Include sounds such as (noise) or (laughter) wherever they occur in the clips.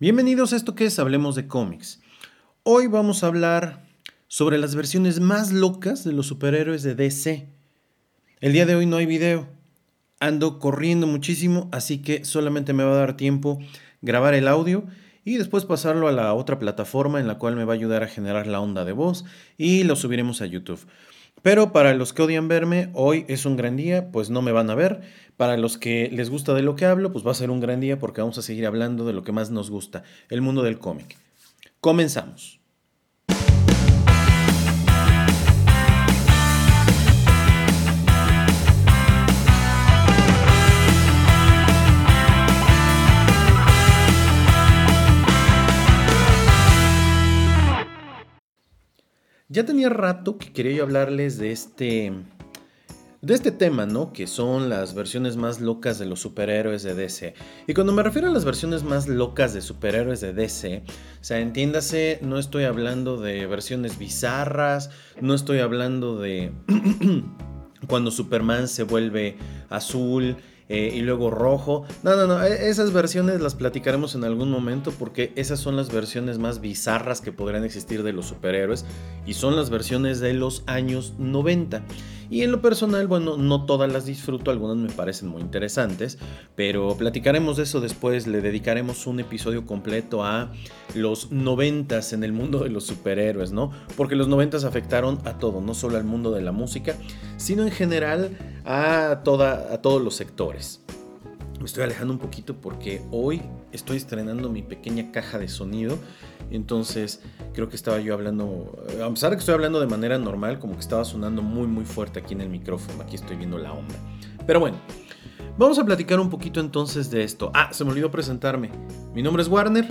Bienvenidos a esto que es Hablemos de cómics. Hoy vamos a hablar sobre las versiones más locas de los superhéroes de DC. El día de hoy no hay video. Ando corriendo muchísimo, así que solamente me va a dar tiempo grabar el audio y después pasarlo a la otra plataforma en la cual me va a ayudar a generar la onda de voz y lo subiremos a YouTube. Pero para los que odian verme, hoy es un gran día, pues no me van a ver. Para los que les gusta de lo que hablo, pues va a ser un gran día porque vamos a seguir hablando de lo que más nos gusta, el mundo del cómic. Comenzamos. Ya tenía rato que quería yo hablarles de este de este tema, ¿no? Que son las versiones más locas de los superhéroes de DC. Y cuando me refiero a las versiones más locas de superhéroes de DC, o sea, entiéndase, no estoy hablando de versiones bizarras, no estoy hablando de (clears throat) cuando Superman se vuelve azul, eh, y luego rojo. No, no, no, e, esas versiones las platicaremos en algún momento porque esas son las versiones más bizarras que podrían existir de los superhéroes y son las versiones de los años 90. Y en lo personal, bueno, no todas las disfruto, algunas me parecen muy interesantes, pero platicaremos de eso después, le dedicaremos un episodio completo a los noventas en el mundo de los superhéroes, ¿no? Porque los noventas afectaron a todo, no solo al mundo de la música, sino en general a, toda, a todos los sectores. Me estoy alejando un poquito porque hoy estoy estrenando mi pequeña caja de sonido entonces, creo que estaba yo hablando, a pesar de que estoy hablando de manera normal, como que estaba sonando muy, muy fuerte aquí en el micrófono. Aquí estoy viendo la onda. Pero bueno, vamos a platicar un poquito entonces de esto. Ah, se me olvidó presentarme. Mi nombre es Warner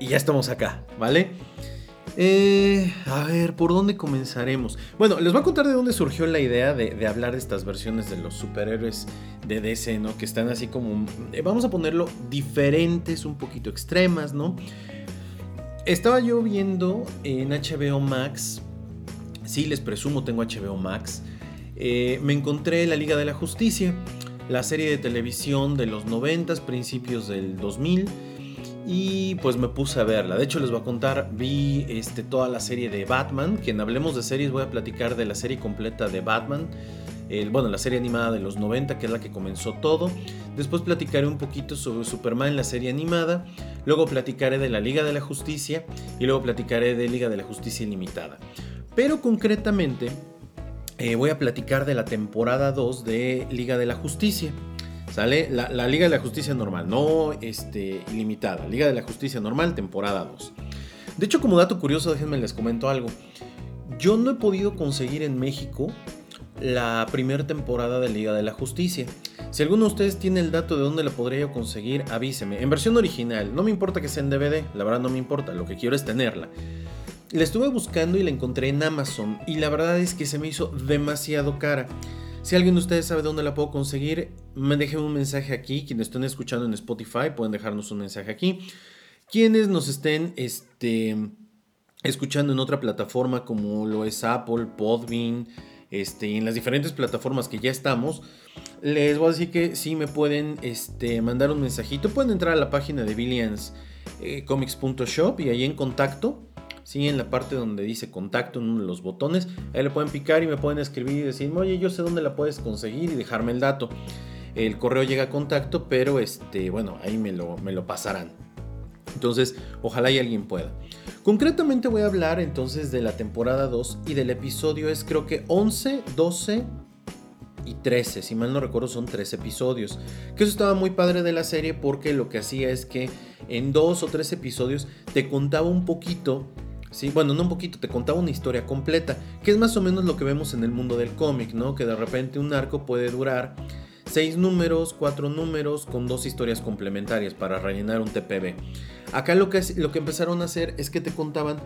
y ya estamos acá, ¿vale? Eh, a ver, ¿por dónde comenzaremos? Bueno, les voy a contar de dónde surgió la idea de, hablar de estas versiones de los superhéroes de DC, ¿no? Que están así como, eh, vamos a ponerlo, diferentes, un poquito extremas, ¿no? Estaba yo viendo en HBO Max, sí les presumo tengo HBO Max, eh, me encontré La Liga de la Justicia, la serie de televisión de los 90, principios del 2000, y pues me puse a verla. De hecho les voy a contar, vi este, toda la serie de Batman, que en Hablemos de Series voy a platicar de la serie completa de Batman bueno, la serie animada de los 90, que es la que comenzó todo. Después platicaré un poquito sobre Superman, la serie animada. Luego platicaré de la Liga de la Justicia y luego platicaré de Liga de la Justicia Ilimitada. Pero concretamente eh, voy a platicar de la temporada 2 de Liga de la Justicia. ¿Sale? La, Liga de la Justicia normal, no este, ilimitada. Liga de la Justicia normal, temporada 2. De hecho, como dato curioso, déjenme les comento algo. Yo no he podido conseguir en México la primera temporada de Liga de la Justicia. Si alguno de ustedes tiene el dato de dónde la podría conseguir, avíseme. En versión original, no me importa que sea en DVD, la verdad no me importa, lo que quiero es tenerla. La estuve buscando y la encontré en Amazon y la verdad es que se me hizo demasiado cara. Si alguien de ustedes sabe dónde la puedo conseguir, me dejen un mensaje aquí. Quienes estén escuchando en Spotify pueden dejarnos un mensaje aquí. Quienes nos estén este, escuchando en otra plataforma como lo es Apple, Podbean, este, en las diferentes plataformas que ya estamos, les voy a decir que si me pueden este, mandar un mensajito. Pueden entrar a la página de billianscomics.shop eh, y ahí en contacto, ¿sí? en la parte donde dice contacto, en uno de los botones, ahí le pueden picar y me pueden escribir y decir, oye, yo sé dónde la puedes conseguir y dejarme el dato. El correo llega a contacto, pero este, bueno, ahí me lo, me lo pasarán. Entonces, ojalá y alguien pueda. Concretamente voy a hablar entonces de la temporada 2 y del episodio es creo que 11, 12 y 13, si mal no recuerdo son 3 episodios. Que eso estaba muy padre de la serie porque lo que hacía es que en dos o tres episodios te contaba un poquito Sí, bueno, no un poquito, te contaba una historia completa, que es más o menos lo que vemos en el mundo del cómic, ¿no? Que de repente un arco puede durar seis números, cuatro números con dos historias complementarias para rellenar un TPB. Acá lo que, lo que empezaron a hacer es que te contaban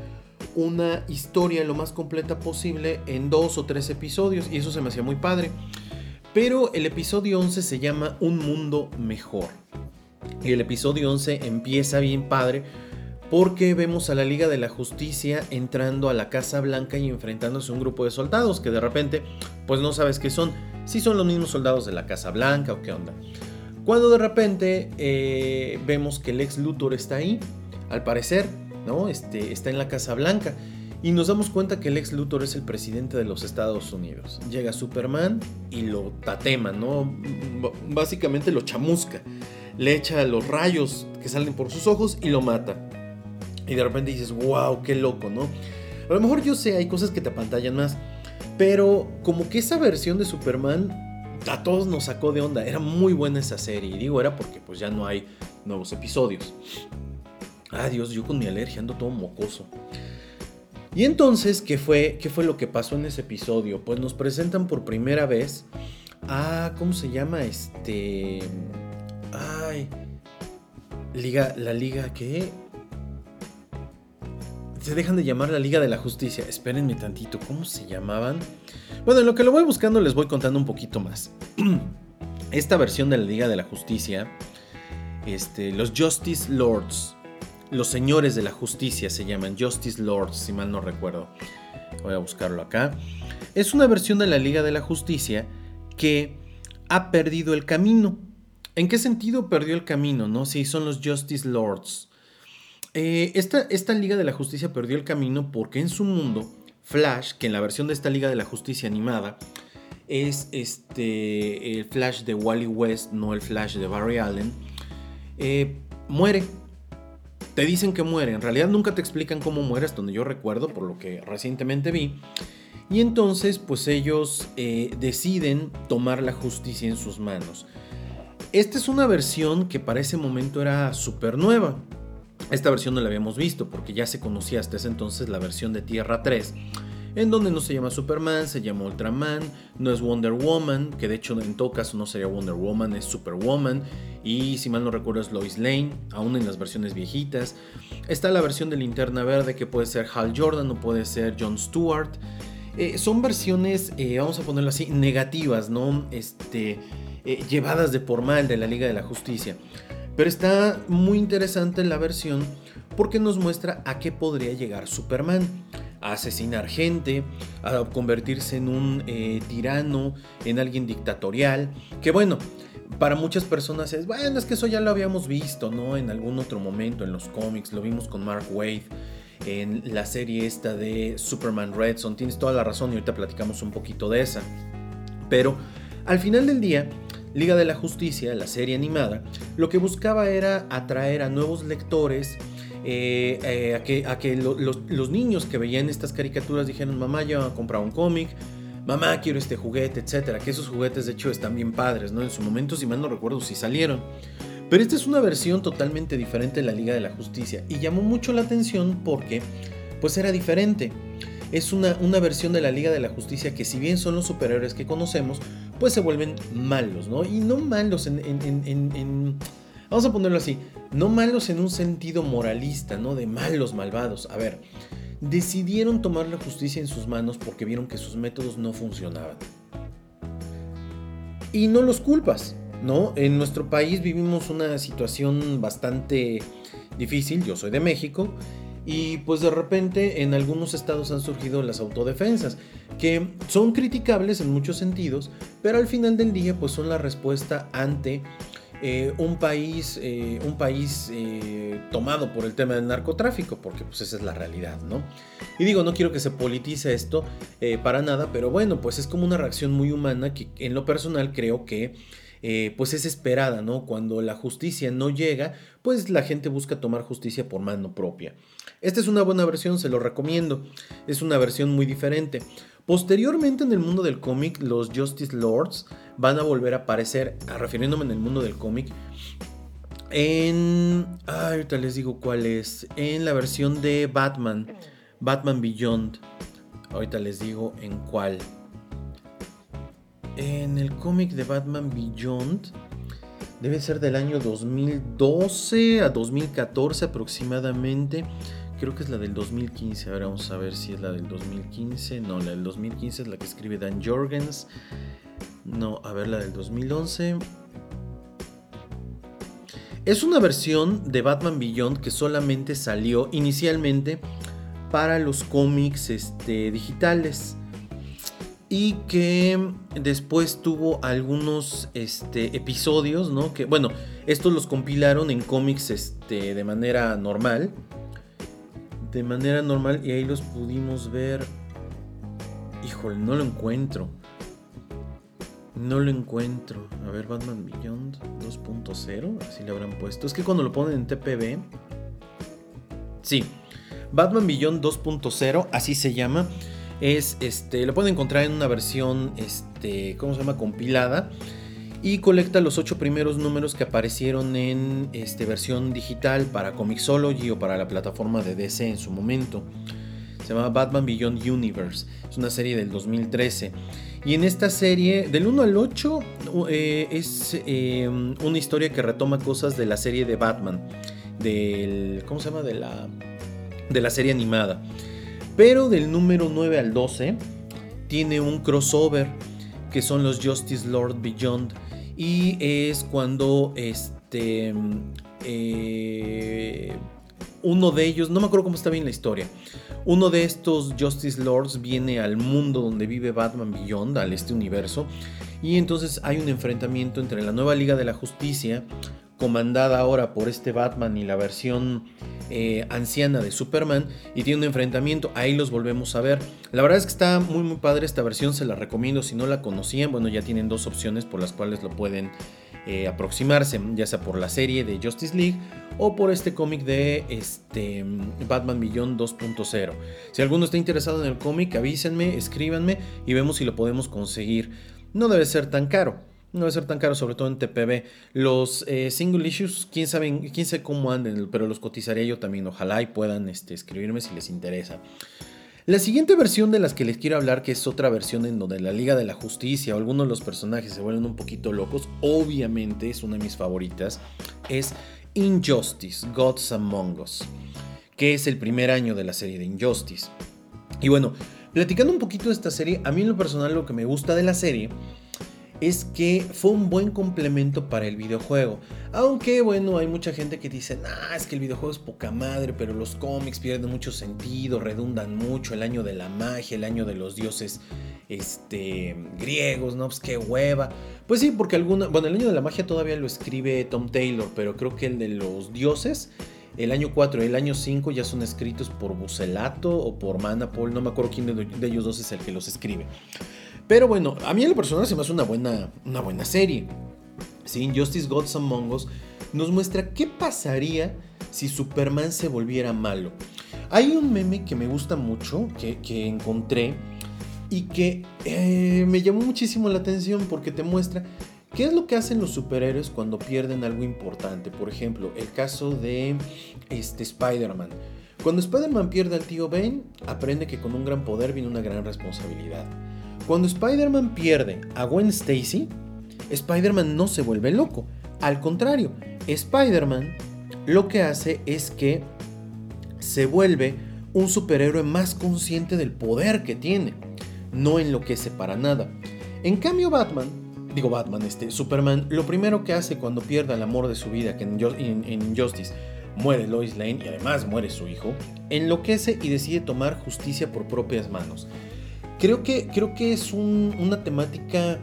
una historia lo más completa posible en dos o tres episodios y eso se me hacía muy padre. Pero el episodio 11 se llama Un Mundo Mejor. Y el episodio 11 empieza bien padre porque vemos a la Liga de la Justicia entrando a la Casa Blanca y enfrentándose a un grupo de soldados que de repente pues no sabes qué son, si son los mismos soldados de la Casa Blanca o qué onda. Cuando de repente eh, vemos que el ex Luthor está ahí, al parecer, ¿no? Este, está en la Casa Blanca. Y nos damos cuenta que el ex Luthor es el presidente de los Estados Unidos. Llega Superman y lo tatema, ¿no? Básicamente lo chamusca. Le echa los rayos que salen por sus ojos y lo mata. Y de repente dices, wow, qué loco, ¿no? A lo mejor yo sé, hay cosas que te apantallan más. Pero como que esa versión de Superman a todos nos sacó de onda. Era muy buena esa serie. Y digo, era porque pues ya no hay nuevos episodios. Ah, Dios, yo con mi alergia ando todo mocoso. Y entonces, ¿qué fue, ¿qué fue lo que pasó en ese episodio? Pues nos presentan por primera vez a, ¿cómo se llama? Este... Ay. Liga, la liga que... Se dejan de llamar la Liga de la Justicia. Espérenme tantito, ¿cómo se llamaban? Bueno, en lo que lo voy buscando les voy contando un poquito más. (clears throat) Esta versión de la Liga de la Justicia, este, los Justice Lords, los señores de la justicia se llaman Justice Lords, si mal no recuerdo. Voy a buscarlo acá. Es una versión de la Liga de la Justicia que ha perdido el camino. ¿En qué sentido perdió el camino? No, sí, son los Justice Lords. Eh, esta, Liga de la Justicia perdió el camino porque en su mundo, Flash, que en la versión de esta Liga de la Justicia animada, es este, el Flash de Wally West, no el Flash de Barry Allen, eh, muere te dicen que muere, en realidad nunca te explican cómo muere, hasta donde yo recuerdo, por lo que recientemente vi. Y entonces, pues ellos eh, deciden tomar la justicia en sus manos. Esta es una versión que para ese momento era súper nueva. Esta versión no la habíamos visto porque ya se conocía hasta ese entonces la versión de Tierra 3 en donde no se llama Superman, se llama Ultraman, no es Wonder Woman, que de hecho en todo caso no sería Wonder Woman, es Superwoman, y si mal no recuerdo es Lois Lane, aún en las versiones viejitas. Está la versión de Linterna Verde que puede ser Hal Jordan o puede ser Jon Stewart. Eh, son versiones, eh, vamos a ponerlo así, negativas, ¿no? Este, eh, llevadas de por mal de la Liga de la Justicia. Pero está muy interesante la versión porque nos muestra a qué podría llegar Superman a asesinar gente, a convertirse en un eh, tirano, en alguien dictatorial, que bueno, para muchas personas es, bueno, es que eso ya lo habíamos visto, ¿no? En algún otro momento en los cómics, lo vimos con Mark Wade, en la serie esta de Superman Red Son, tienes toda la razón y ahorita platicamos un poquito de esa. Pero al final del día, Liga de la Justicia, la serie animada, lo que buscaba era atraer a nuevos lectores, eh, eh, a que, a que los, niños que veían estas caricaturas dijeron, mamá, yo a comprar un cómic, mamá, quiero este juguete, etcétera. Que esos juguetes, de hecho, están bien padres, ¿no? En su momento, si mal no recuerdo, si salieron. Pero esta es una versión totalmente diferente de la Liga de la Justicia y llamó mucho la atención porque, pues, era diferente. Es una, una versión de la Liga de la Justicia que, si bien son los superhéroes que conocemos, pues se vuelven malos, ¿no? Y no malos en, en vamos a ponerlo así, no malos en un sentido moralista, no de malos malvados. A ver, decidieron tomar la justicia en sus manos porque vieron que sus métodos no funcionaban. Y no los culpas, ¿no? En nuestro país vivimos una situación bastante difícil, yo soy de México, y pues de repente en algunos estados han surgido las autodefensas, que son criticables en muchos sentidos, pero al final del día pues son la respuesta ante eh, un país, eh, un país eh, tomado por el tema del narcotráfico, porque pues esa es la realidad, ¿no? Y digo, no quiero que se politice esto para nada, pero bueno, pues es como una reacción muy humana que en lo personal creo que pues es esperada, ¿no? Cuando la justicia no llega, pues la gente busca tomar justicia por mano propia. Esta es una buena versión, se lo recomiendo. Es una versión muy diferente. Posteriormente en el mundo del cómic, los Justice Lords van a volver a aparecer, refiriéndome en el mundo del cómic, en... ahorita les digo cuál es. En la versión de Batman, Batman Beyond. Ahorita les digo en cuál. En el cómic de Batman Beyond, debe ser del año 2012 a 2014 aproximadamente creo que es la del 2015. Ahora vamos a ver si es la del 2015. No, la del 2015 es la que escribe Dan Jorgens. No, a ver la del 2011. Es una versión de Batman Beyond que solamente salió inicialmente para los cómics este, digitales. Y que después tuvo algunos este, episodios, ¿no? Que bueno, estos los compilaron en cómics este, de manera normal. De manera normal y ahí los pudimos ver. Híjole, no lo encuentro. No lo encuentro. A ver, Batman Beyond 2.0. Así le habrán puesto. Es que cuando lo ponen en TPB. Sí. Batman Beyond 2.0, así se llama es este, lo pueden encontrar en una versión, este, ¿cómo se llama? Compilada. Y colecta los ocho primeros números que aparecieron en este, versión digital para Comixology o para la plataforma de DC en su momento. Se llama Batman Beyond Universe. Es una serie del 2013. Y en esta serie, del 1 al 8, eh, es eh, una historia que retoma cosas de la serie de Batman. Del. ¿Cómo se llama? De la. De la serie animada. Pero del número 9 al 12 tiene un crossover que son los Justice Lord Beyond. Y es cuando este. Eh, uno de ellos, no me acuerdo cómo está bien la historia. Uno de estos Justice Lords viene al mundo donde vive Batman Beyond, al este universo. Y entonces hay un enfrentamiento entre la nueva Liga de la Justicia, comandada ahora por este Batman y la versión eh, anciana de Superman y tiene un enfrentamiento, ahí los volvemos a ver. La verdad es que está muy muy padre esta versión, se la recomiendo si no la conocían, bueno ya tienen dos opciones por las cuales lo pueden eh, aproximarse, ya sea por la serie de Justice League o por este cómic de este, Batman Beyond 2.0. Si alguno está interesado en el cómic, avísenme, escríbanme y vemos si lo podemos conseguir. No debe ser tan caro. No debe ser tan caro, sobre todo en TPB. Los eh, single issues, quién sabe, quién cómo anden, pero los cotizaría yo también. Ojalá y puedan este, escribirme si les interesa. La siguiente versión de las que les quiero hablar, que es otra versión en donde la Liga de la Justicia o algunos de los personajes se vuelven un poquito locos, obviamente es una de mis favoritas, es Injustice, Gods Among Us, que es el primer año de la serie de Injustice. Y bueno, platicando un poquito de esta serie, a mí en lo personal lo que me gusta de la serie es que fue un buen complemento para el videojuego. Aunque bueno, hay mucha gente que dice, ah, es que el videojuego es poca madre, pero los cómics pierden mucho sentido, redundan mucho, el año de la magia, el año de los dioses este, griegos, ¿no? Pues qué hueva. Pues sí, porque alguna, bueno, el año de la magia todavía lo escribe Tom Taylor, pero creo que el de los dioses el año 4 y el año 5 ya son escritos por Bucelato o por Manapol, no me acuerdo quién de, ellos dos es el que los escribe. Pero bueno, a mí en lo personal se me hace una buena, una buena serie. Sí, Justice Gods Among Us nos muestra qué pasaría si Superman se volviera malo. Hay un meme que me gusta mucho, que, encontré, y que eh, me llamó muchísimo la atención porque te muestra qué es lo que hacen los superhéroes cuando pierden algo importante. Por ejemplo, el caso de este, Spider-Man. Cuando Spider-Man pierde al tío Ben, aprende que con un gran poder viene una gran responsabilidad. Cuando Spider-Man pierde a Gwen Stacy, Spider-Man no se vuelve loco. Al contrario, Spider-Man lo que hace es que se vuelve un superhéroe más consciente del poder que tiene. No enloquece para nada. En cambio, Batman, digo Batman, este, Superman, lo primero que hace cuando pierde el amor de su vida, que en, en Injustice muere Lois Lane y además muere su hijo, enloquece y decide tomar justicia por propias manos. Creo que, creo que es una temática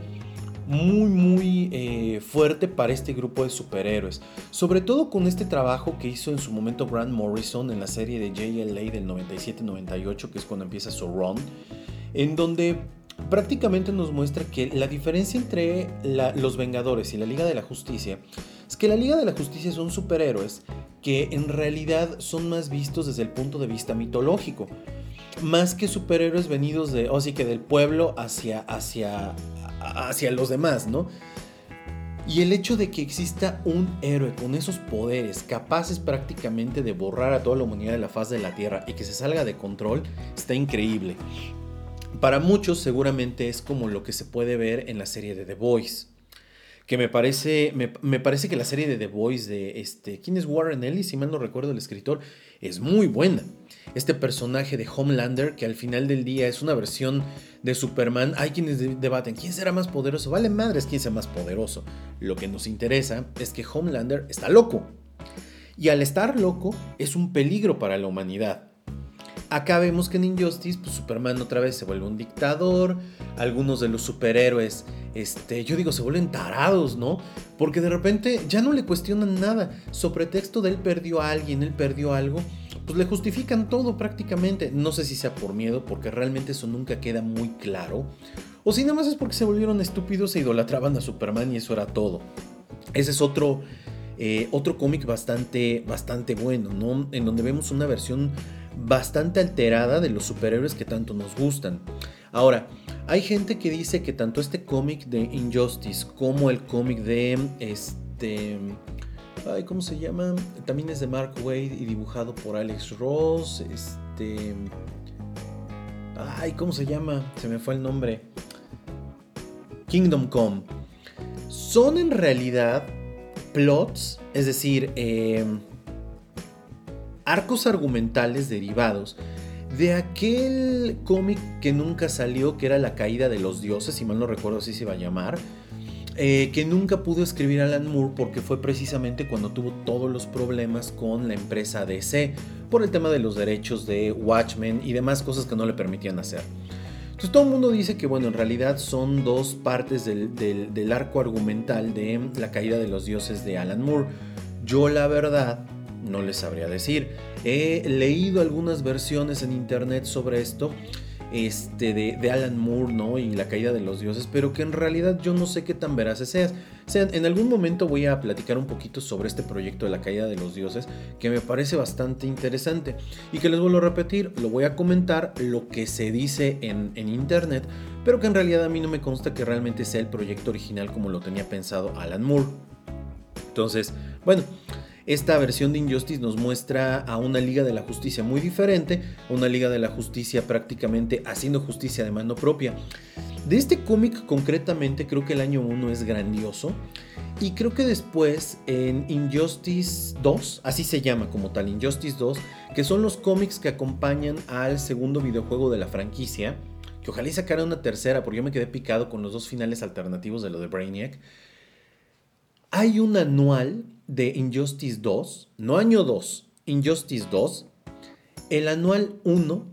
muy muy eh, fuerte para este grupo de superhéroes. Sobre todo con este trabajo que hizo en su momento Grant Morrison en la serie de JLA del 97-98, que es cuando empieza su run, en donde prácticamente nos muestra que la diferencia entre los Vengadores y la Liga de la Justicia es que la Liga de la Justicia son superhéroes que en realidad son más vistos desde el punto de vista mitológico más que superhéroes venidos de, o sí que del pueblo hacia, hacia, hacia los demás, ¿no? Y el hecho de que exista un héroe con esos poderes, capaces prácticamente de borrar a toda la humanidad de la faz de la Tierra y que se salga de control, está increíble. Para muchos seguramente es como lo que se puede ver en la serie de The Voice. Que me parece, me, me parece que la serie de The Voice de este, ¿quién es Warren Ellis? Si mal no recuerdo el escritor, es muy buena este personaje de Homelander, que al final del día es una versión de Superman. Hay quienes debaten, ¿quién será más poderoso? Vale madres quién sea más poderoso. Lo que nos interesa es que Homelander está loco. Y al estar loco es un peligro para la humanidad. Acá vemos que en Injustice, pues Superman otra vez se vuelve un dictador. Algunos de los superhéroes, este, yo digo, se vuelven tarados, ¿no? Porque de repente ya no le cuestionan nada. Sobre texto de él perdió a alguien, él perdió algo. Pues le justifican todo prácticamente. No sé si sea por miedo, porque realmente eso nunca queda muy claro. O si nada más es porque se volvieron estúpidos e idolatraban a Superman y eso era todo. Ese es otro, eh, otro cómic bastante, bastante bueno, ¿no? En donde vemos una versión bastante alterada de los superhéroes que tanto nos gustan. Ahora, hay gente que dice que tanto este cómic de Injustice como el cómic de este... Ay, ¿Cómo se llama? También es de Mark Wade y dibujado por Alex Ross. Este... Ay, ¿cómo se llama? Se me fue el nombre. Kingdom Come. Son en realidad plots, es decir, eh, arcos argumentales derivados de aquel cómic que nunca salió, que era La caída de los dioses, si mal no recuerdo así se iba a llamar, eh, que nunca pudo escribir Alan Moore porque fue precisamente cuando tuvo todos los problemas con la empresa DC por el tema de los derechos de Watchmen y demás cosas que no le permitían hacer. Entonces todo el mundo dice que bueno, en realidad son dos partes del, del arco argumental de La caída de los dioses de Alan Moore. Yo la verdad no les sabría decir. He leído algunas versiones en internet sobre esto. Este, de, Alan Moore, ¿no? Y la caída de los dioses, pero que en realidad yo no sé qué tan veraces sean. sean. En algún momento voy a platicar un poquito sobre este proyecto de la caída de los dioses, que me parece bastante interesante. Y que les vuelvo a repetir, lo voy a comentar lo que se dice en internet, pero que en realidad a mí no me consta que realmente sea el proyecto original como lo tenía pensado Alan Moore. Entonces, bueno, esta versión de Injustice nos muestra a una Liga de la Justicia muy diferente, una Liga de la Justicia prácticamente haciendo justicia de mano propia. De este cómic concretamente creo que el año 1 es grandioso y creo que después en Injustice 2, así se llama como tal, Injustice 2, que son los cómics que acompañan al segundo videojuego de la franquicia, que ojalá y sacara una tercera porque yo me quedé picado con los dos finales alternativos de lo de Brainiac. Hay un anual de Injustice 2, no año 2, Injustice 2, el anual 1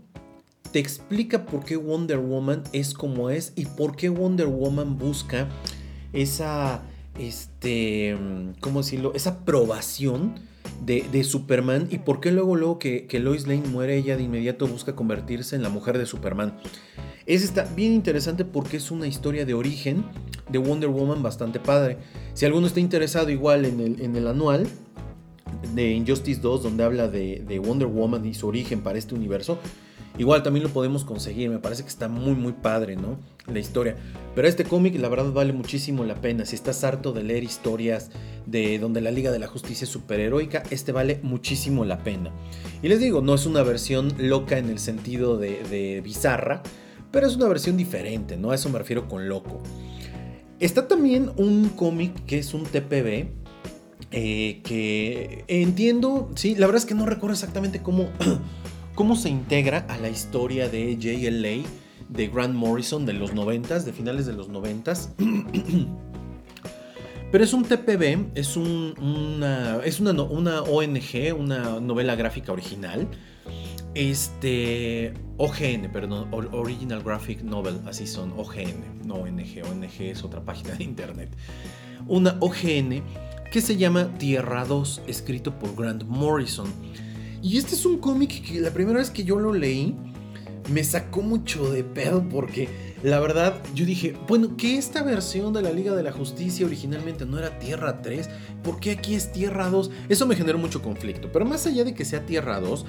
te explica por qué Wonder Woman es como es y por qué Wonder Woman busca esa, este, ¿cómo decirlo? Esa aprobación de, Superman y por qué luego, luego que, que Lois Lane muere, ella de inmediato busca convertirse en la mujer de Superman. Es está bien interesante porque es una historia de origen de Wonder Woman bastante padre. Si alguno está interesado igual en el, en el anual de Injustice 2, donde habla de, de Wonder Woman y su origen para este universo, Igual también lo podemos conseguir, me parece que está muy muy padre, ¿no? La historia. Pero este cómic la verdad vale muchísimo la pena. Si estás harto de leer historias de donde la Liga de la Justicia es superheroica, este vale muchísimo la pena. Y les digo, no es una versión loca en el sentido de, de bizarra, pero es una versión diferente, ¿no? A eso me refiero con loco. Está también un cómic que es un TPB, eh, que entiendo, sí, la verdad es que no recuerdo exactamente cómo, (clears throat) cómo se integra a la historia de JLA de Grant Morrison de los 90 de finales de los 90 (clears throat) Pero es un TPB, es, una, es una ONG, una novela gráfica original, este. OGN, perdón, Original Graphic Novel, así son, OGN, no ONG, ONG es otra página de internet. Una OGN que se llama Tierra 2, escrito por Grant Morrison. Y este es un cómic que la primera vez que yo lo leí me sacó mucho de pedo porque la verdad yo dije, bueno, que esta versión de la Liga de la Justicia originalmente no era Tierra 3, ¿por qué aquí es Tierra 2? Eso me generó mucho conflicto, pero más allá de que sea Tierra 2,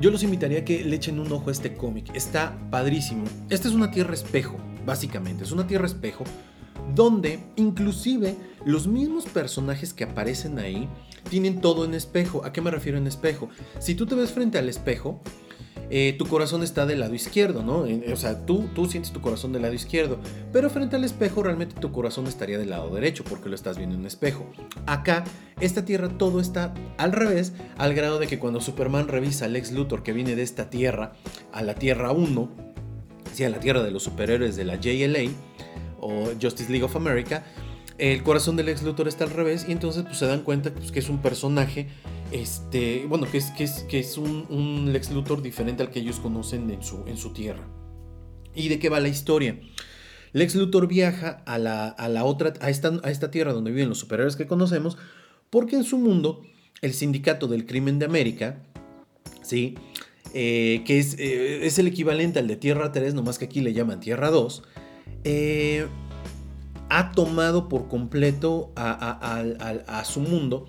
yo los invitaría a que le echen un ojo a este cómic. Está padrísimo. Esta es una tierra espejo, básicamente. Es una tierra espejo donde inclusive los mismos personajes que aparecen ahí tienen todo en espejo. ¿A qué me refiero en espejo? Si tú te ves frente al espejo, eh, tu corazón está del lado izquierdo, ¿no? O sea, tú, tú sientes tu corazón del lado izquierdo, pero frente al espejo realmente tu corazón estaría del lado derecho porque lo estás viendo en un espejo. Acá, esta tierra todo está al revés, al grado de que cuando Superman revisa al ex Luthor que viene de esta tierra a la Tierra 1, a la tierra de los superhéroes de la JLA o Justice League of America, el corazón del ex Luthor está al revés y entonces pues, se dan cuenta pues, que es un personaje, este, bueno, que es, que es, que es un, Lex Luthor diferente al que ellos conocen en su, en su tierra. ¿Y de qué va la historia? Lex Luthor viaja a la, a la otra, a esta, a esta tierra donde viven los superhéroes que conocemos, porque en su mundo, el Sindicato del Crimen de América, ¿sí? Eh, que es, eh, es, el equivalente al de Tierra 3, nomás que aquí le llaman Tierra 2, eh, ha tomado por completo a, su mundo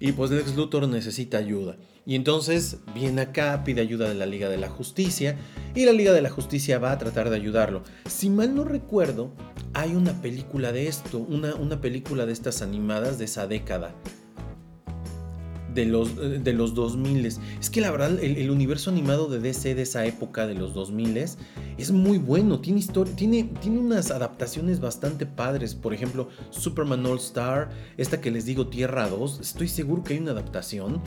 y pues Lex Luthor necesita ayuda. Y entonces viene acá, pide ayuda de la Liga de la Justicia y la Liga de la Justicia va a tratar de ayudarlo. Si mal no recuerdo, hay una película de esto, una, película de estas animadas de esa década de los, de los 2000. Es que la verdad, el, universo animado de DC de esa época, de los 2000, es muy bueno. Tiene, historia, tiene, tiene unas adaptaciones bastante padres. Por ejemplo, Superman All Star, esta que les digo, Tierra 2. Estoy seguro que hay una adaptación.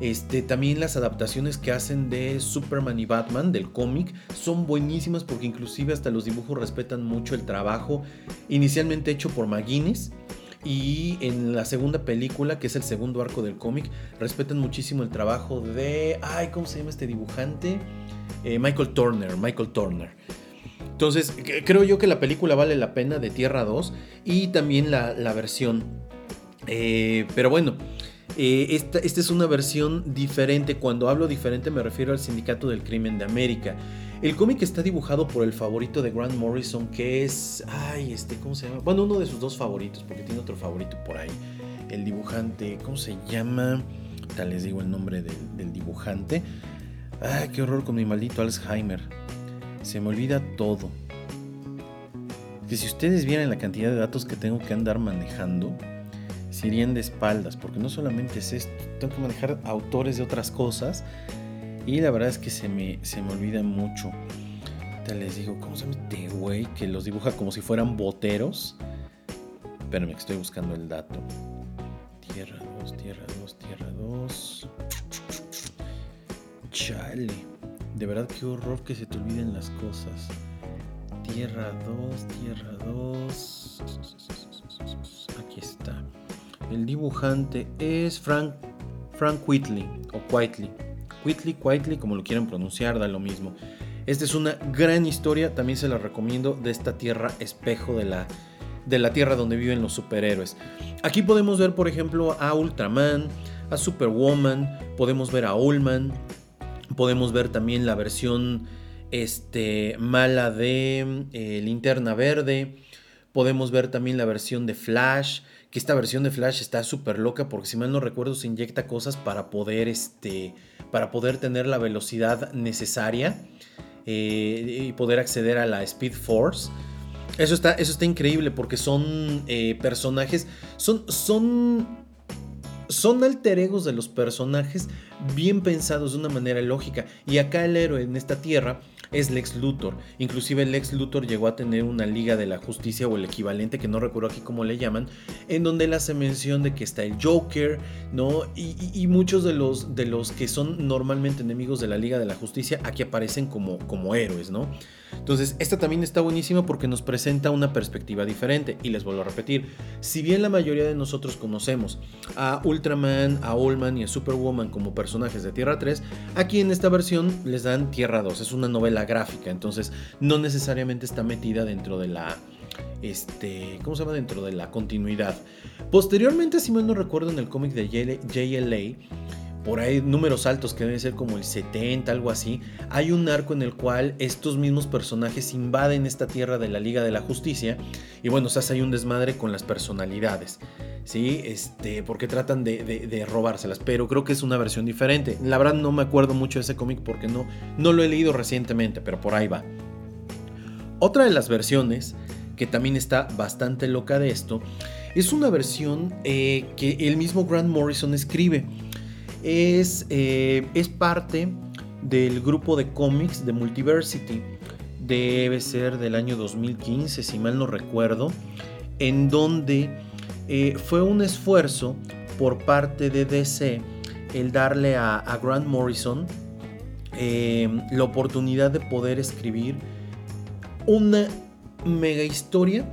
Este, también las adaptaciones que hacen de Superman y Batman del cómic son buenísimas porque inclusive hasta los dibujos respetan mucho el trabajo inicialmente hecho por McGuinness y en la segunda película, que es el segundo arco del cómic, respetan muchísimo el trabajo de. Ay, ¿cómo se llama este dibujante? Eh, Michael Turner. Michael Turner. Entonces, creo yo que la película vale la pena de Tierra 2 y también la, versión. Eh, pero bueno, eh, esta, esta, es una versión diferente. Cuando hablo diferente me refiero al Sindicato del Crimen de América. El cómic está dibujado por el favorito de Grant Morrison, que es. Ay, este, ¿cómo se llama? Bueno, uno de sus dos favoritos, porque tiene otro favorito por ahí. El dibujante, ¿cómo se llama? Tal les digo el nombre del, dibujante. Ay, qué horror con mi maldito Alzheimer. Se me olvida todo. Que si ustedes vieran la cantidad de datos que tengo que andar manejando, se irían de espaldas, porque no solamente es esto, tengo que manejar autores de otras cosas y la verdad es que se me, se me olvida mucho. Te les digo, ¿cómo se llama este güey que los dibuja como si fueran boteros? Espérame, que estoy buscando el dato. Tierra 2, Tierra 2, Tierra 2. Chale. De verdad, qué horror que se te olviden las cosas. Tierra 2, Tierra 2. Aquí está. El dibujante es Frank, Frank Whitley o Whitley. Quietly, Quietly, como lo quieran pronunciar, da lo mismo. Esta es una gran historia, también se la recomiendo, de esta tierra espejo de la, de la tierra donde viven los superhéroes. Aquí podemos ver, por ejemplo, a Ultraman, a Superwoman, podemos ver a Ullman, podemos ver también la versión este, mala de eh, Linterna Verde, podemos ver también la versión de Flash, que esta versión de Flash está súper loca porque si mal no recuerdo se inyecta cosas para poder este, para poder tener la velocidad necesaria eh, y poder acceder a la Speed Force. Eso está, eso está increíble porque son eh, personajes, son, son, son alter egos de los personajes bien pensados de una manera lógica. Y acá el héroe en esta tierra es Lex Luthor. Inclusive Lex Luthor llegó a tener una Liga de la Justicia o el equivalente, que no recuerdo aquí cómo le llaman, en donde él hace mención de que está el Joker, ¿no? Y, muchos de los, de los que son normalmente enemigos de la Liga de la Justicia aquí aparecen como, como héroes, ¿no? Entonces, esta también está buenísima porque nos presenta una perspectiva diferente. Y les vuelvo a repetir, si bien la mayoría de nosotros conocemos a Ultraman, a Allman y a Superwoman como personajes de Tierra 3, aquí en esta versión les dan Tierra 2. Es una novela gráfica, entonces no necesariamente está metida dentro de la este, ¿cómo se llama? Dentro de la continuidad. Posteriormente, si mal no recuerdo, en el cómic de JLA, por ahí números altos que deben ser como el 70, algo así, hay un arco en el cual estos mismos personajes invaden esta tierra de la Liga de la Justicia y bueno, se hace ahí un desmadre con las personalidades. ¿sí? Este, porque tratan de, robárselas, pero creo que es una versión diferente. La verdad no me acuerdo mucho de ese cómic porque no, no lo he leído recientemente, pero por ahí va. Otra de las versiones, que también está bastante loca de esto, es una versión eh, que el mismo Grant Morrison escribe. Es, eh, es parte del grupo de cómics de Multiversity. Debe ser del año 2015, si mal no recuerdo, en donde eh, fue un esfuerzo por parte de DC el darle a, Grant Morrison eh, la oportunidad de poder escribir una mega historia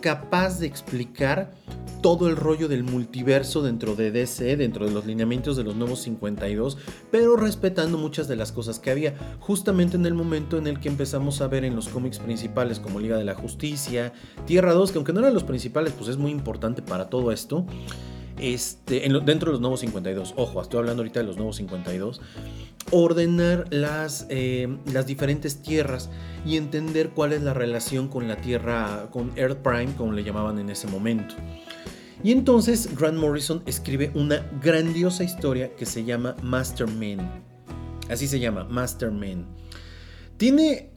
capaz de explicar todo el rollo del multiverso dentro de DC, dentro de los lineamientos de los nuevos 52, pero respetando muchas de las cosas que había, justamente en el momento en el que empezamos a ver en los cómics principales como Liga de la Justicia, Tierra 2, que aunque no eran los principales, pues es muy importante para todo esto. Este, dentro de los nuevos 52, ojo, estoy hablando ahorita de los nuevos 52, ordenar las, eh, las diferentes tierras y entender cuál es la relación con la Tierra, con Earth Prime, como le llamaban en ese momento. Y entonces Grant Morrison escribe una grandiosa historia que se llama Masterman. Así se llama, Masterman. Tiene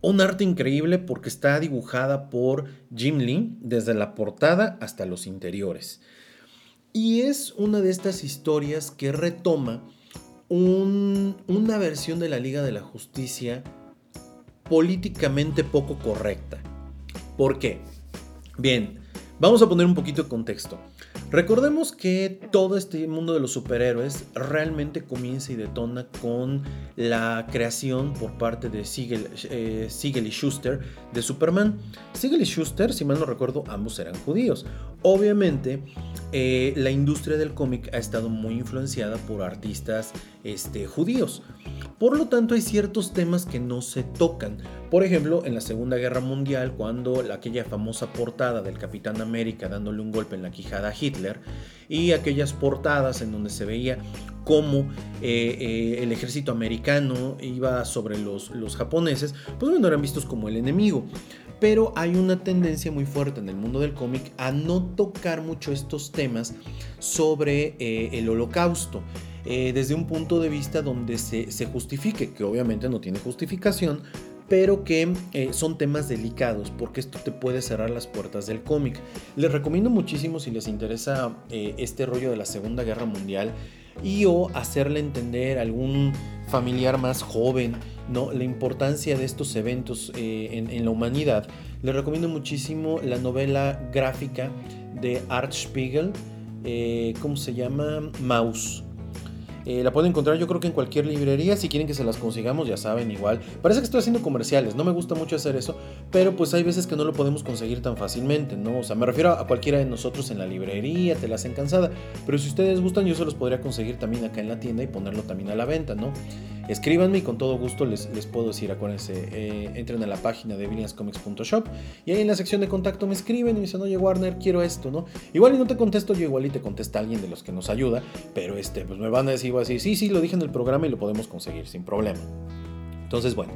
un arte increíble porque está dibujada por Jim Lee desde la portada hasta los interiores. Y es una de estas historias que retoma una versión de la Liga de la Justicia políticamente poco correcta. ¿Por qué? Bien, Vamos a poner un poquito de contexto. Recordemos que todo este mundo de los superhéroes realmente comienza y detona con la creación por parte de Siegel, eh, y Schuster de Superman. Siegel y Schuster, si mal no recuerdo, ambos eran judíos. Obviamente, eh, la industria del cómic ha estado muy influenciada por artistas este, judíos. Por lo tanto, hay ciertos temas que no se tocan. Por ejemplo, en la Segunda Guerra Mundial, cuando aquella famosa portada del Capitán América dándole un golpe en la quijada a Hitler, y aquellas portadas en donde se veía cómo eh, eh, el ejército americano iba sobre los, los japoneses, pues bueno, eran vistos como el enemigo. Pero hay una tendencia muy fuerte en el mundo del cómic a no tocar mucho estos temas sobre eh, el holocausto. Eh, desde un punto de vista donde se, justifique, que obviamente no tiene justificación, pero que eh, son temas delicados porque esto te puede cerrar las puertas del cómic. Les recomiendo muchísimo si les interesa este rollo de la Segunda Guerra Mundial y o hacerle entender a algún familiar más joven ¿no? la importancia de estos eventos en, en, la humanidad. Les recomiendo muchísimo la novela gráfica de Art Spiegel, ¿cómo se llama? Mouse. Eh, la pueden encontrar yo creo que en cualquier librería. Si quieren que se las consigamos, ya saben, igual. Parece que estoy haciendo comerciales. No me gusta mucho hacer eso. Pero pues hay veces que no lo podemos conseguir tan fácilmente, ¿no? O sea, me refiero a cualquiera de nosotros en la librería, te la hacen cansada. Pero si ustedes gustan, yo se los podría conseguir también acá en la tienda y ponerlo también a la venta, ¿no? Escríbanme y con todo gusto les, les puedo decir, acuérdense, eh, entren a la página de villianscomics.shop y ahí en la sección de contacto me escriben y me dicen, oye Warner, quiero esto, ¿no? Igual y no te contesto yo, igual y te contesta alguien de los que nos ayuda, pero este, pues me van a decir, así, sí, sí, lo dije en el programa y lo podemos conseguir sin problema. Entonces, bueno,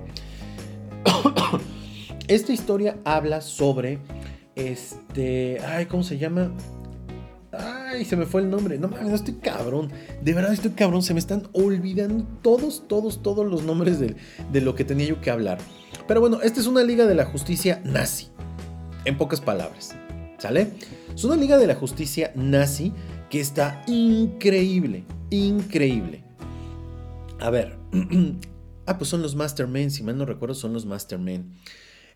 (coughs) esta historia habla sobre, este, ay, ¿cómo se llama? Ay, se me fue el nombre. No mames, estoy cabrón. De verdad estoy cabrón. Se me están olvidando todos, todos, todos los nombres de, lo que tenía yo que hablar. Pero bueno, esta es una liga de la justicia nazi. En pocas palabras. ¿Sale? Es una liga de la justicia nazi que está increíble. Increíble. A ver. (clears throat) ah, pues son los Mastermen. Si mal no recuerdo, son los Mastermen.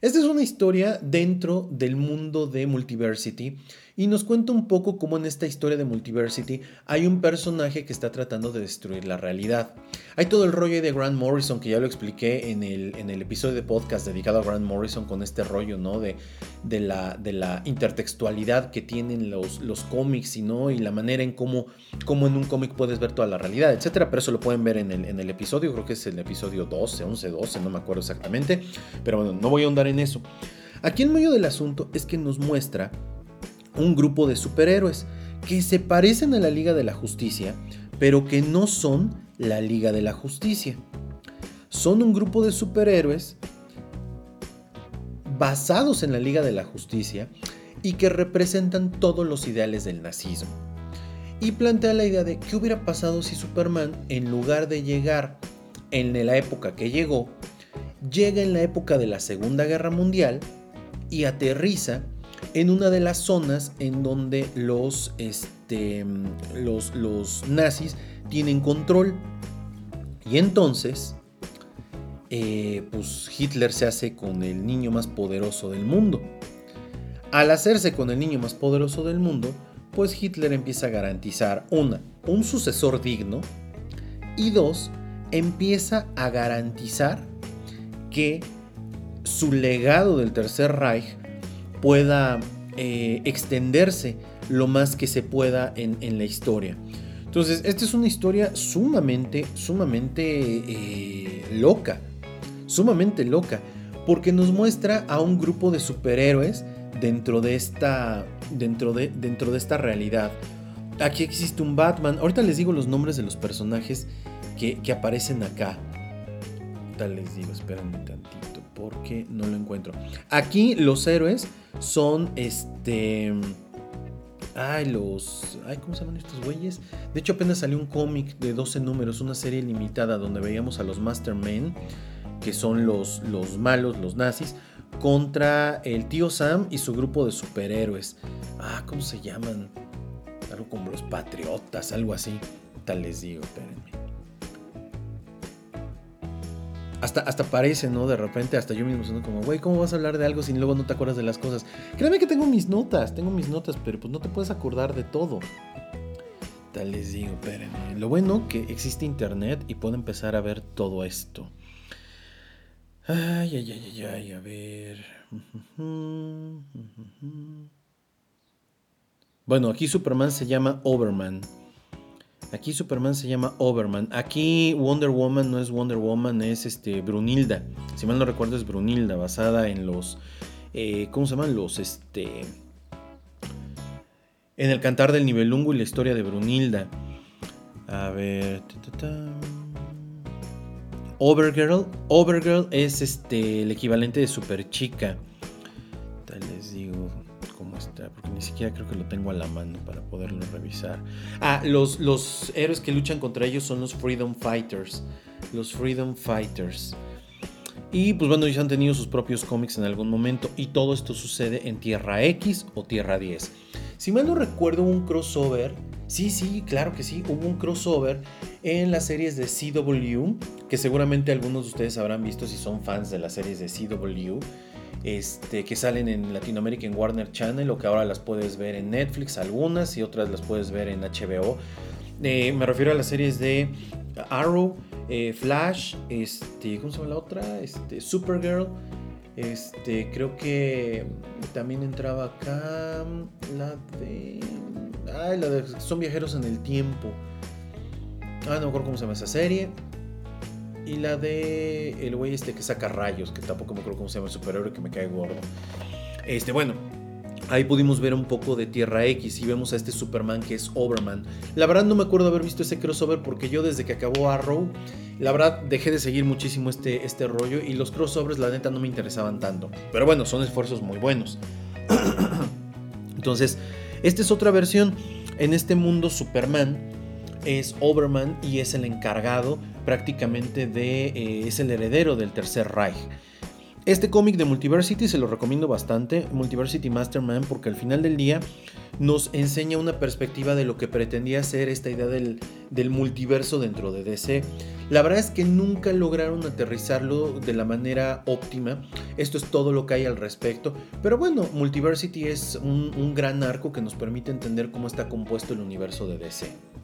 Esta es una historia dentro del mundo de Multiversity y nos cuenta un poco cómo en esta historia de Multiversity hay un personaje que está tratando de destruir la realidad. Hay todo el rollo de Grant Morrison que ya lo expliqué en el, en el episodio de podcast dedicado a Grant Morrison con este rollo ¿no? de, de, la, de la intertextualidad que tienen los, los cómics y, ¿no? y la manera en cómo, cómo en un cómic puedes ver toda la realidad, etc. Pero eso lo pueden ver en el, en el episodio, creo que es el episodio 12, 11, 12, no me acuerdo exactamente. Pero bueno, no voy a ahondar en eso. Aquí en medio del asunto es que nos muestra un grupo de superhéroes que se parecen a la Liga de la Justicia, pero que no son la Liga de la Justicia. Son un grupo de superhéroes basados en la Liga de la Justicia y que representan todos los ideales del nazismo. Y plantea la idea de qué hubiera pasado si Superman, en lugar de llegar en la época que llegó, llega en la época de la Segunda Guerra Mundial y aterriza en una de las zonas en donde los, este, los, los nazis tienen control. Y entonces, eh, pues Hitler se hace con el niño más poderoso del mundo. Al hacerse con el niño más poderoso del mundo, pues Hitler empieza a garantizar, una, un sucesor digno, y dos, empieza a garantizar que su legado del Tercer Reich pueda eh, extenderse lo más que se pueda en, la historia. Entonces, esta es una historia sumamente, sumamente eh, loca, sumamente loca, porque nos muestra a un grupo de superhéroes dentro de esta, dentro de, dentro de esta realidad. Aquí existe un Batman. Ahorita les digo los nombres de los personajes que, que aparecen acá. Tal les digo, espérenme tantito, porque no lo encuentro. Aquí los héroes son este. Ay, los. Ay, ¿cómo se llaman estos güeyes? De hecho, apenas salió un cómic de 12 números, una serie limitada donde veíamos a los Mastermen, que son los, los malos, los nazis, contra el tío Sam y su grupo de superhéroes. Ah, ¿cómo se llaman? Algo como los Patriotas, algo así. Tal les digo, espérenme. Hasta, hasta parece, ¿no? De repente, hasta yo mismo siendo como, güey, ¿cómo vas a hablar de algo si luego no te acuerdas de las cosas? Créeme que tengo mis notas, tengo mis notas, pero pues no te puedes acordar de todo. Tal les digo, espérenme. Lo bueno que existe internet y puedo empezar a ver todo esto. Ay, ay, ay, ay, ay, a ver. Bueno, aquí Superman se llama Overman. Aquí Superman se llama Overman. Aquí Wonder Woman no es Wonder Woman, es este Brunilda. Si mal no recuerdo es Brunilda, basada en los... Eh, ¿Cómo se llaman? Los... Este... En el cantar del Nibelungo y la historia de Brunilda. A ver... Overgirl. Overgirl es este, el equivalente de Super Chica. Tal les digo porque ni siquiera creo que lo tengo a la mano para poderlo revisar. Ah, los, los héroes que luchan contra ellos son los Freedom Fighters. Los Freedom Fighters. Y pues bueno, ellos han tenido sus propios cómics en algún momento. Y todo esto sucede en Tierra X o Tierra 10. Si mal no recuerdo, un crossover. Sí, sí, claro que sí. Hubo un crossover en las series de CW. Que seguramente algunos de ustedes habrán visto si son fans de las series de CW. Este, que salen en Latinoamérica en Warner Channel o que ahora las puedes ver en Netflix algunas y otras las puedes ver en HBO. Eh, me refiero a las series de Arrow, eh, Flash, este, ¿cómo se llama la otra? Este, Supergirl. Este, creo que también entraba acá la de. Ay, la de. Son viajeros en el tiempo. Ah, no me acuerdo cómo se llama esa serie. Y la de el güey este que saca rayos, que tampoco me acuerdo cómo se llama el superhéroe que me cae gordo. Este, bueno, Ahí pudimos ver un poco de Tierra X y vemos a este Superman que es Overman. La verdad no me acuerdo haber visto ese crossover porque yo desde que acabó Arrow, la verdad dejé de seguir muchísimo este, este rollo y los crossovers la neta no me interesaban tanto. Pero bueno, son esfuerzos muy buenos. (coughs) Entonces, esta es otra versión. En este mundo Superman es Overman y es el encargado prácticamente de... Eh, es el heredero del Tercer Reich. Este cómic de Multiversity se lo recomiendo bastante, Multiversity Masterman, porque al final del día nos enseña una perspectiva de lo que pretendía ser esta idea del, del, multiverso dentro de DC. La verdad es que nunca lograron aterrizarlo de la manera óptima. Esto es todo lo que hay al respecto. Pero bueno, Multiversity es un, un gran arco que nos permite entender cómo está compuesto el universo de DC.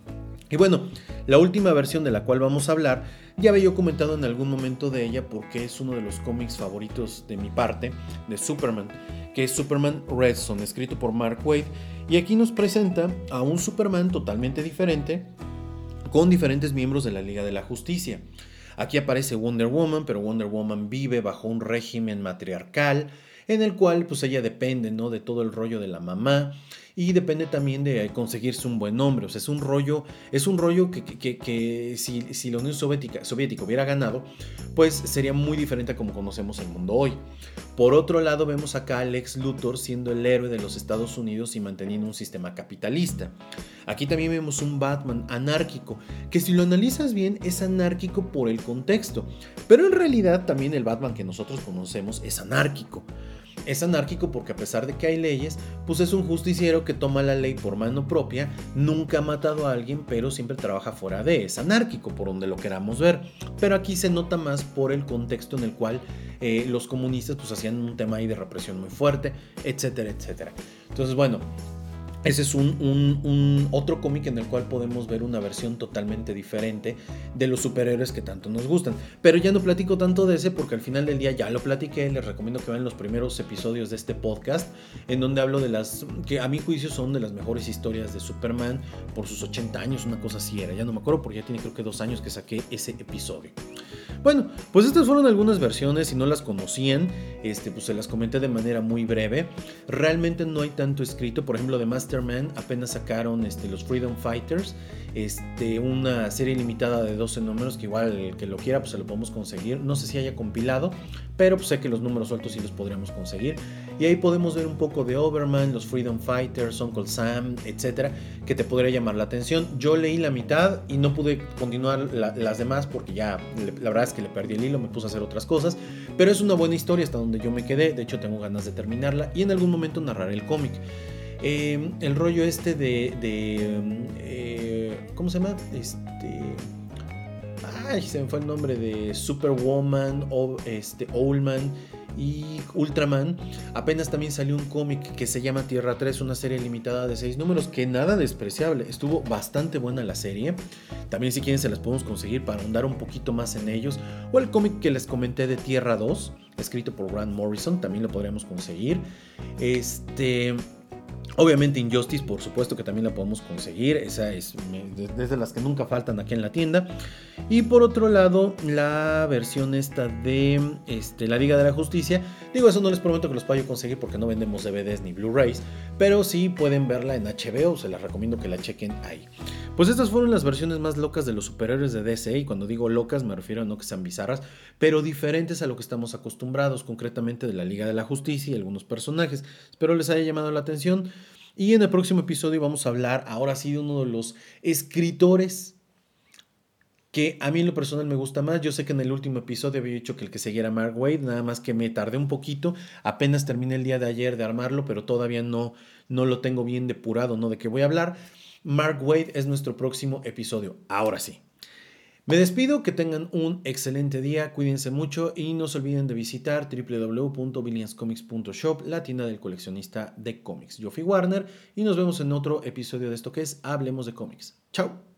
Y bueno, la última versión de la cual vamos a hablar, ya había yo comentado en algún momento de ella porque es uno de los cómics favoritos de mi parte, de Superman, que es Superman Red Son, escrito por Mark Waid, y aquí nos presenta a un Superman totalmente diferente, con diferentes miembros de la Liga de la Justicia. Aquí aparece Wonder Woman, pero Wonder Woman vive bajo un régimen matriarcal, en el cual pues ella depende, ¿no? De todo el rollo de la mamá y depende también de conseguirse un buen nombre. O sea, es un rollo, es un rollo que, si, la Unión Soviética, Soviética, hubiera ganado, pues sería muy diferente a como conocemos el mundo hoy. Por otro lado, vemos acá a Lex Luthor siendo el héroe de los Estados Unidos y manteniendo un sistema capitalista. Aquí también vemos un Batman anárquico, que si lo analizas bien es anárquico por el contexto, pero en realidad también el Batman que nosotros conocemos es anárquico. Es anárquico porque a pesar de que hay leyes, pues es un justiciero que toma la ley por mano propia, nunca ha matado a alguien, pero siempre trabaja fuera de. Es anárquico por donde lo queramos ver. Pero aquí se nota más por el contexto en el cual eh, los comunistas pues hacían un tema ahí de represión muy fuerte, etcétera, etcétera. Entonces, bueno, ese es un, otro cómic en el cual podemos ver una versión totalmente diferente de los superhéroes que tanto nos gustan. Pero ya no platico tanto de ese porque al final del día ya lo platiqué. Les recomiendo que vean los primeros episodios de este podcast en donde hablo de las que a mi juicio son de las mejores historias de Superman por sus 80 años, una cosa así era. Ya no me acuerdo porque ya tiene creo que dos años que saqué ese episodio. Bueno, pues estas fueron algunas versiones. Si no las conocían, este, pues se las comenté de manera muy breve. Realmente no hay tanto escrito. Por ejemplo, de Apenas sacaron este, los Freedom Fighters. Este, una serie limitada de 12 números que igual el que lo quiera pues se lo podemos conseguir. No sé si haya compilado, pero pues sé que los números sueltos sí los podríamos conseguir. Y ahí podemos ver un poco de Overman, los Freedom Fighters, Uncle Sam, etcétera, que te podría llamar la atención. Yo leí la mitad y no pude continuar las demás porque ya la verdad es que le perdí el hilo, me puse a hacer otras cosas. Pero es una buena historia hasta donde yo me quedé. De hecho, tengo ganas de terminarla y en algún momento narraré el cómic. Em, el rollo este de. Eh, ¿Cómo se llama? Este. Ay, se me fue el nombre de Superwoman, o este, Owlman y Ultraman. Apenas también salió un cómic que se llama Tierra 3, una serie limitada de 6 números, que nada despreciable. Estuvo bastante buena la serie. También si quieren se las podemos conseguir para ahondar un poquito más en ellos. O el cómic que les comenté de Tierra 2, escrito por Grant Morrison, también lo podríamos conseguir. Este... Obviamente Injustice, por supuesto que también la podemos conseguir, esa es desde las que nunca faltan aquí en la tienda. Y por otro lado, la versión esta de este, la Liga de la Justicia, digo, eso no les prometo que los pueda conseguir porque no vendemos DVDs ni Blu-rays, pero sí pueden verla en HBO, se las recomiendo que la chequen ahí. Pues estas fueron las versiones más locas de los superhéroes de DC, y cuando digo locas me refiero a no que sean bizarras, pero diferentes a lo que estamos acostumbrados, concretamente de la Liga de la Justicia y algunos personajes. Espero les haya llamado la atención. Y en el próximo episodio vamos a hablar ahora sí de uno de los escritores que a mí en lo personal me gusta más. Yo sé que en el último episodio había dicho que el que seguía Mark Wade, nada más que me tardé un poquito. Apenas terminé el día de ayer de armarlo, pero todavía no, no lo tengo bien depurado, ¿no? De qué voy a hablar. Mark Wade es nuestro próximo episodio. Ahora sí. Me despido, que tengan un excelente día, cuídense mucho y no se olviden de visitar www.billionscomics.shop, la tienda del coleccionista de cómics. Yo Warner y nos vemos en otro episodio de esto que es Hablemos de cómics. Chao.